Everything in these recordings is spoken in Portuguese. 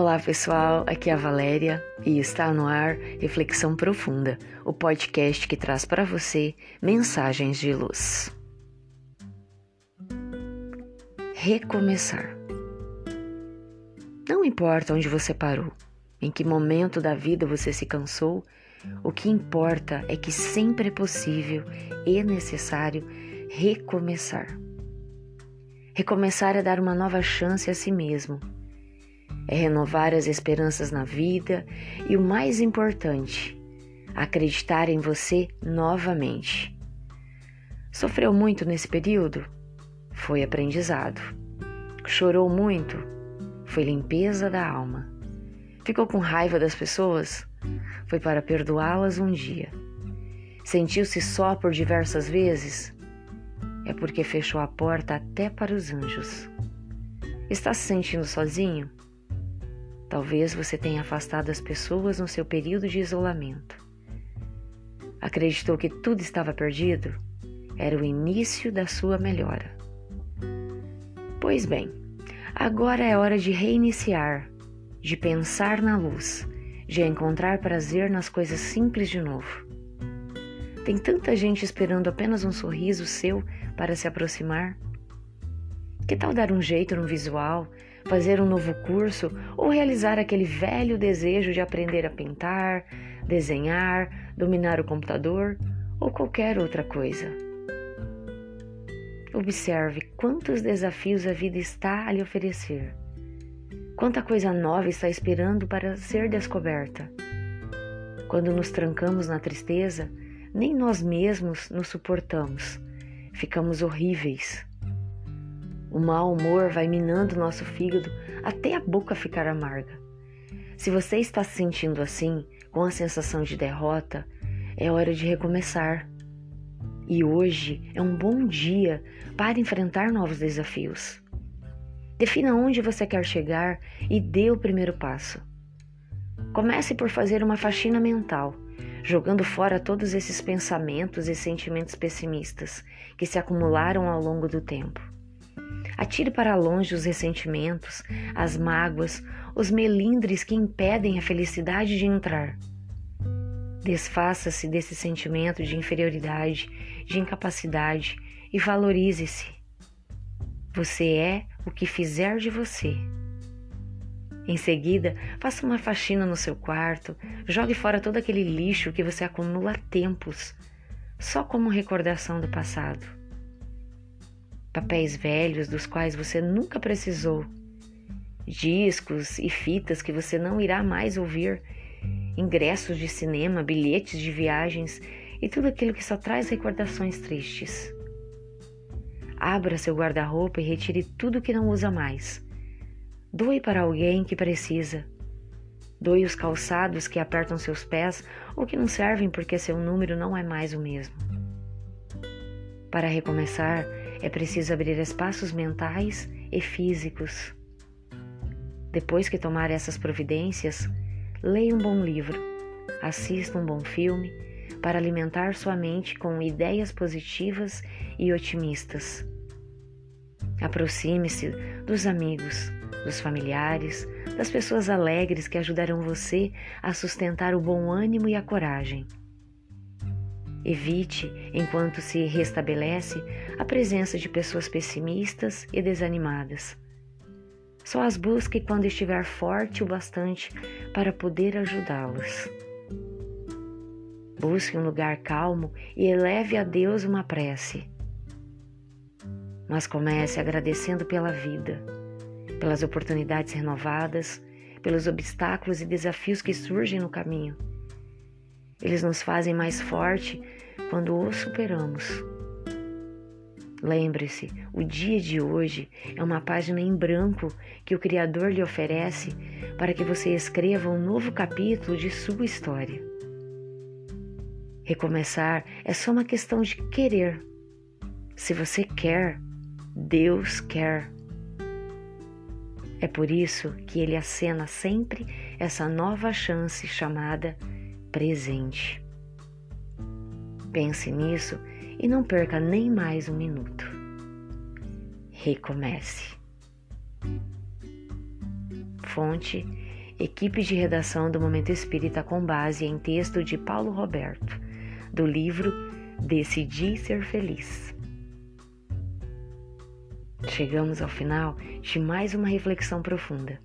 Olá pessoal, aqui é a Valéria e está no ar Reflexão Profunda, o podcast que traz para você mensagens de luz. Recomeçar. Não importa onde você parou, em que momento da vida você se cansou, o que importa é que sempre é possível e necessário recomeçar. Recomeçar é dar uma nova chance a si mesmo é renovar as esperanças na vida e o mais importante, acreditar em você novamente. Sofreu muito nesse período? Foi aprendizado. Chorou muito? Foi limpeza da alma. Ficou com raiva das pessoas? Foi para perdoá-las um dia. Sentiu-se só por diversas vezes? É porque fechou a porta até para os anjos. Está se sentindo sozinho? Talvez você tenha afastado as pessoas no seu período de isolamento. Acreditou que tudo estava perdido? Era o início da sua melhora. Pois bem, agora é hora de reiniciar, de pensar na luz, de encontrar prazer nas coisas simples de novo. Tem tanta gente esperando apenas um sorriso seu para se aproximar. Que tal dar um jeito no visual, fazer um novo curso ou realizar aquele velho desejo de aprender a pintar, desenhar, dominar o computador ou qualquer outra coisa. Observe quantos desafios a vida está a lhe oferecer. Quanta coisa nova está esperando para ser descoberta. Quando nos trancamos na tristeza, nem nós mesmos nos suportamos. Ficamos horríveis. O mau humor vai minando nosso fígado até a boca ficar amarga. Se você está se sentindo assim, com a sensação de derrota, é hora de recomeçar. E hoje é um bom dia para enfrentar novos desafios. Defina onde você quer chegar e dê o primeiro passo. Comece por fazer uma faxina mental, jogando fora todos esses pensamentos e sentimentos pessimistas que se acumularam ao longo do tempo. Atire para longe os ressentimentos, as mágoas, os melindres que impedem a felicidade de entrar. Desfaça-se desse sentimento de inferioridade, de incapacidade e valorize-se. Você é o que fizer de você. Em seguida, faça uma faxina no seu quarto, jogue fora todo aquele lixo que você acumula há tempos, só como recordação do passado papéis velhos dos quais você nunca precisou, discos e fitas que você não irá mais ouvir, ingressos de cinema, bilhetes de viagens e tudo aquilo que só traz recordações tristes. Abra seu guarda-roupa e retire tudo que não usa mais. Doe para alguém que precisa. Doe os calçados que apertam seus pés ou que não servem porque seu número não é mais o mesmo. Para recomeçar, é preciso abrir espaços mentais e físicos. Depois que tomar essas providências, leia um bom livro, assista um bom filme para alimentar sua mente com ideias positivas e otimistas. Aproxime-se dos amigos, dos familiares, das pessoas alegres que ajudarão você a sustentar o bom ânimo e a coragem. Evite, enquanto se restabelece, a presença de pessoas pessimistas e desanimadas. Só as busque quando estiver forte o bastante para poder ajudá-los. Busque um lugar calmo e eleve a Deus uma prece. Mas comece agradecendo pela vida, pelas oportunidades renovadas, pelos obstáculos e desafios que surgem no caminho eles nos fazem mais forte quando os superamos. Lembre-se, o dia de hoje é uma página em branco que o Criador lhe oferece para que você escreva um novo capítulo de sua história. Recomeçar é só uma questão de querer. Se você quer, Deus quer. É por isso que ele acena sempre essa nova chance chamada presente. Pense nisso e não perca nem mais um minuto. Recomece. Fonte Equipe de redação do Momento Espírita com base em texto de Paulo Roberto, do livro Decidi Ser Feliz. Chegamos ao final de mais uma reflexão profunda.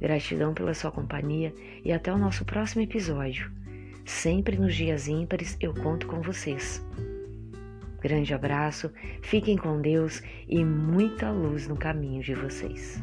Gratidão pela sua companhia e até o nosso próximo episódio. Sempre nos dias ímpares eu conto com vocês. Grande abraço, fiquem com Deus e muita luz no caminho de vocês.